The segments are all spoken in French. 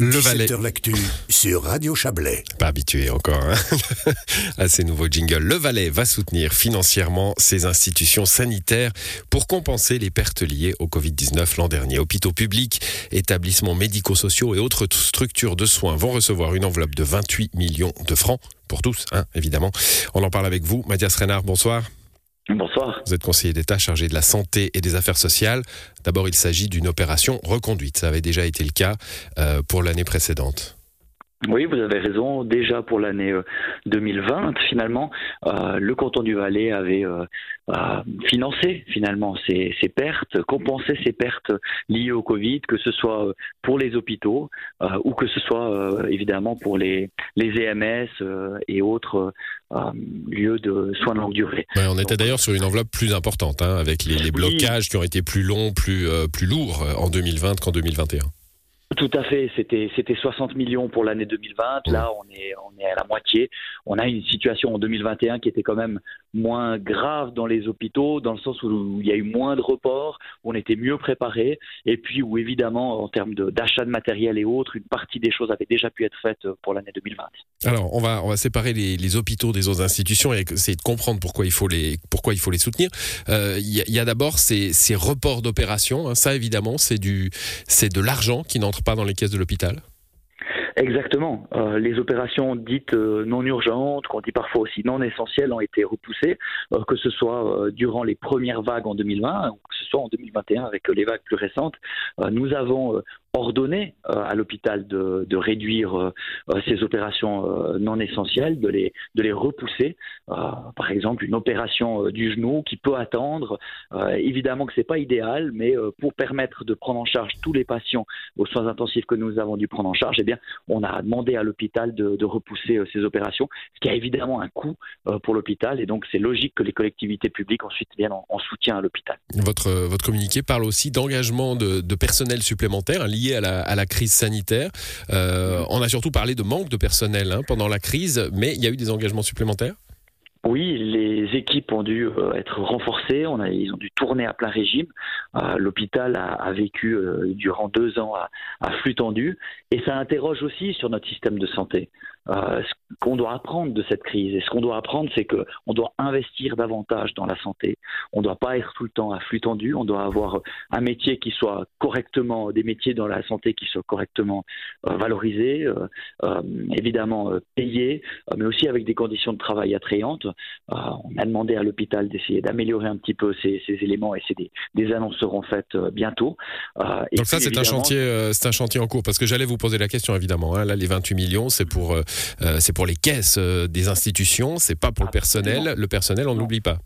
Le Valais. l'actu sur Radio Chablais. Pas habitué encore hein à ces nouveaux jingles. Le Valais va soutenir financièrement ces institutions sanitaires pour compenser les pertes liées au Covid-19 l'an dernier. Hôpitaux publics, établissements médico-sociaux et autres structures de soins vont recevoir une enveloppe de 28 millions de francs pour tous, hein, évidemment. On en parle avec vous. Mathias Renard, bonsoir. Bonsoir. Vous êtes conseiller d'État chargé de la santé et des affaires sociales. D'abord, il s'agit d'une opération reconduite. Ça avait déjà été le cas euh, pour l'année précédente. Oui, vous avez raison. Déjà pour l'année 2020, euh, finalement, euh, le canton du Valais avait euh, financé finalement ces, pertes, compensé ces pertes liées au Covid, que ce soit pour les hôpitaux ou que ce soit évidemment pour les, les EMS et autres lieux de soins de longue durée. on était d'ailleurs sur une enveloppe plus importante, hein, avec les, blocages qui ont été plus longs, plus, plus lourds en 2020 qu'en 2021. Tout à fait, c'était c'était 60 millions pour l'année 2020. Là, on est à la moitié. On a une situation en 2021 qui était quand même moins grave dans les hôpitaux, dans le sens où il y a eu moins de reports, où on était mieux préparé, et puis où évidemment en termes d'achat de, matériel et autres, une partie des choses avait déjà pu être faite pour l'année 2020. Alors, on va séparer les, hôpitaux des autres institutions et essayer de comprendre pourquoi il faut les pourquoi il faut les soutenir. Euh, il y a, d'abord ces, ces reports d'opérations. Hein. ça, évidemment, c'est de l'argent qui n'entre pas dans les caisses de l'hôpital Exactement. Euh, les opérations dites euh, non urgentes, qu'on dit parfois aussi non essentielles, ont été repoussées, euh, que ce soit durant les premières vagues en 2020 ou que ce soit en 2021 avec les vagues plus récentes. nous avons ordonné euh, à l'hôpital de, de, réduire euh, euh, ces opérations non essentielles, de les, de les repousser. par exemple, une opération du genou qui peut attendre. évidemment que c'est pas idéal, mais pour permettre de prendre en charge tous les patients aux soins intensifs que nous avons dû prendre en charge, eh bien, on a demandé à l'hôpital de, repousser ces opérations, ce qui a évidemment un coût pour l'hôpital, et donc c'est logique que les collectivités publiques ensuite viennent en, soutien à l'hôpital. Votre, votre communiqué parle aussi d'engagement de, de personnel supplémentaire, à la, crise sanitaire. Euh, on a surtout parlé de manque de personnel hein, pendant la crise, mais il y a eu des engagements supplémentaires? Oui, les équipes ont dû euh, être renforcées, ils ont dû tourner à plein régime. Euh, l'hôpital a, vécu durant deux ans à, à, flux tendu et ça interroge aussi sur notre système de santé. Euh, ce qu'on doit apprendre de cette crise. Et ce qu'on doit apprendre, c'est qu'on doit investir davantage dans la santé. On ne doit pas être tout le temps à flux tendu. On doit avoir un métier qui soit correctement, des métiers dans la santé qui soient correctement euh, valorisés, euh, évidemment payés, mais aussi avec des conditions de travail attrayantes. on a demandé à l'hôpital d'essayer d'améliorer un petit peu ces, éléments et des, des, annonces seront faites bientôt. Donc ça, c'est un chantier, c'est un chantier en cours parce que j'allais vous poser la question évidemment. Hein. là, les 28 millions, c'est pour euh, c'est pour les caisses euh, des institutions, c'est pas pour le personnel. Le personnel, on n'oublie pas.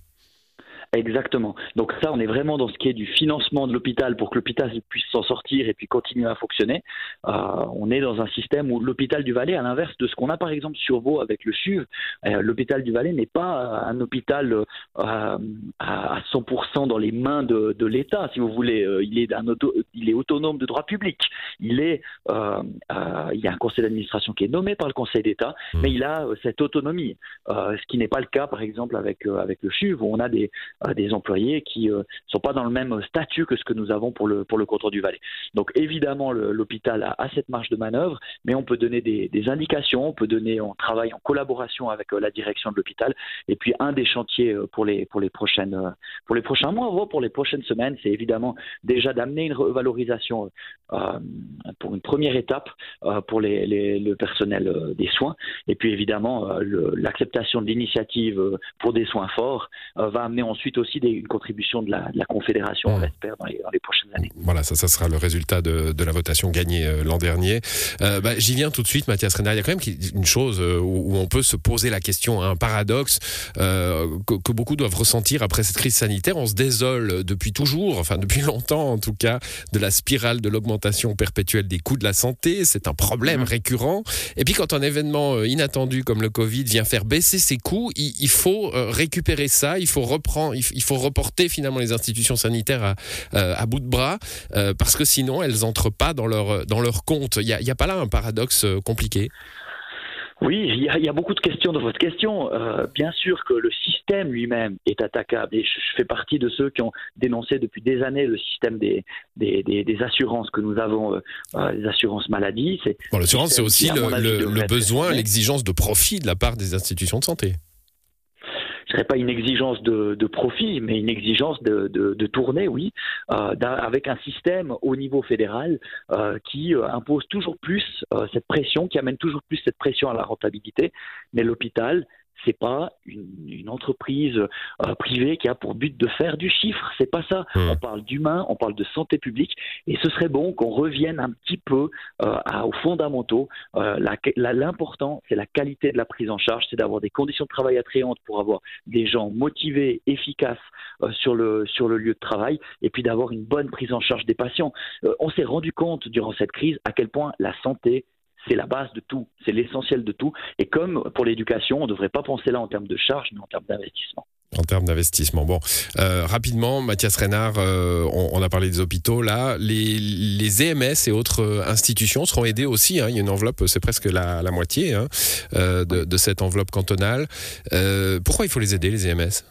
Exactement. Donc ça, on est vraiment dans ce qui est du financement de l'hôpital pour que l'hôpital puisse s'en sortir et puis continuer à fonctionner. Euh, on est dans un système où l'hôpital du Valais, à l'inverse de ce qu'on a par exemple sur Vaud avec le CHUV, euh, l'hôpital du Valais n'est pas un hôpital euh, à 100% dans les mains de, de l'État, si vous voulez. il, est un auto, il est autonome de droit public. Il, est, il y a un conseil d'administration qui est nommé par le Conseil d'État, mmh. mais il a cette autonomie, ce qui n'est pas le cas par exemple avec, avec le CHUV, où on a des des employés qui ne euh, sont pas dans le même statut que ce que nous avons pour le, pour le canton du Valais. Donc évidemment, l'hôpital a, cette marge de manœuvre, mais on peut donner des, indications, on peut donner, on travaille en collaboration avec euh, la direction de l'hôpital. Et puis un des chantiers euh, pour les, pour les, prochaines, pour les prochains mois, pour les prochaines semaines, c'est évidemment déjà d'amener une revalorisation pour une première étape pour les, le personnel des soins. Et puis évidemment, l'acceptation de l'initiative pour des soins forts va amener ensuite aussi des, une contribution de la, Confédération, on l'espère, dans, les, prochaines années. Voilà, ça, ça sera le résultat de, la votation gagnée euh, l'an dernier. Euh, bah, J'y viens tout de suite, Mathias Renard. Il y a quand même une chose euh, où, on peut se poser la question, un paradoxe euh, que, beaucoup doivent ressentir après cette crise sanitaire. On se désole depuis toujours, enfin depuis longtemps en tout cas, de la spirale de l'augmentation perpétuelle des coûts de la santé. C'est un problème mmh. récurrent. Et puis quand un événement inattendu comme le Covid vient faire baisser ses coûts, il, il faut récupérer ça, il faut reprendre, il faut reporter finalement les institutions sanitaires à, euh, à bout de bras euh, parce que sinon elles entrent pas dans leur dans leur compte. Il n'y a, a, pas là un paradoxe euh, compliqué? Oui, il y, a, y, beaucoup de questions dans votre question. Euh, bien sûr que le système lui-même est attaquable et je, je, fais partie de ceux qui ont dénoncé depuis des années le système des, des, des, des assurances que nous avons, euh, les assurances maladie. Bon, l'assurance, c'est aussi le, le, le besoin, l'exigence de profit de la part des institutions de santé dirais pas une exigence de, profit, mais une exigence de, de, tournée, oui, euh, avec un système au niveau fédéral euh, qui euh, impose toujours plus cette pression, qui amène toujours plus cette pression à la rentabilité. Mais l'hôpital, c'est pas une, une entreprise euh, privée qui a pour but de faire du chiffre. C'est pas ça. Mmh. On parle d'humain, on parle de santé publique, et ce serait bon qu'on revienne un petit peu euh, à, aux fondamentaux. Euh, L'important, c'est la qualité de la prise en charge, c'est d'avoir des conditions de travail attrayantes pour avoir des gens motivés, efficaces euh, sur le sur le lieu de travail, et puis d'avoir une bonne prise en charge des patients. Euh, on s'est rendu compte durant cette crise à quel point la santé c'est la base de tout, c'est l'essentiel de tout. Et comme pour l'éducation, on ne devrait pas penser là en termes de charge, mais en termes d'investissement. En termes d'investissement. Bon, euh, rapidement, Mathias Reynard, euh, on, a parlé des hôpitaux. Là, les, EMS et autres institutions seront aidées aussi. Hein. Il y a une enveloppe, c'est presque la, moitié hein, euh, de, cette enveloppe cantonale. Euh, pourquoi il faut les aider, les EMS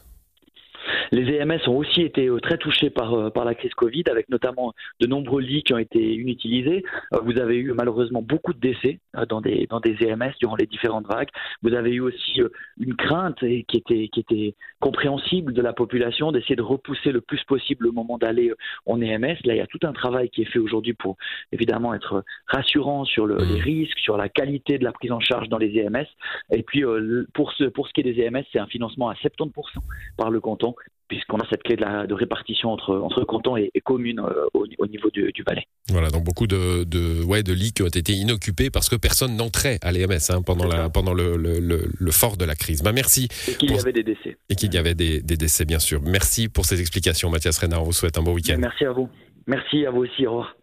les EMS ont aussi été euh, très touchés par, euh, par la crise Covid, avec notamment de nombreux lits qui ont été inutilisés. Euh, vous avez eu malheureusement beaucoup de décès dans des, EMS durant les différentes vagues. Vous avez eu aussi une crainte qui était, compréhensible de la population d'essayer de repousser le plus possible le moment d'aller en EMS. Là, il y a tout un travail qui est fait aujourd'hui pour évidemment être rassurant sur le, les risques, sur la qualité de la prise en charge dans les EMS. Et puis, pour ce, pour ce qui est des EMS, c'est un financement à 70% par le canton puisqu'on a cette clé de, la, de répartition entre, entre cantons et, et communes euh, au, au, niveau du, du, Valais. Voilà, donc beaucoup de, de, ouais, de lits qui ont été inoccupés parce que personne n'entrait à l'EMS hein, pendant, la, pendant le, le, le, le, fort de la crise. Bah, merci. Et qu'il pour... y avait des décès. Et qu'il y avait des, des, décès, bien sûr. Merci pour ces explications, Mathias Renard. On vous souhaite un bon week-end. Merci à vous. Merci à vous aussi. Au revoir.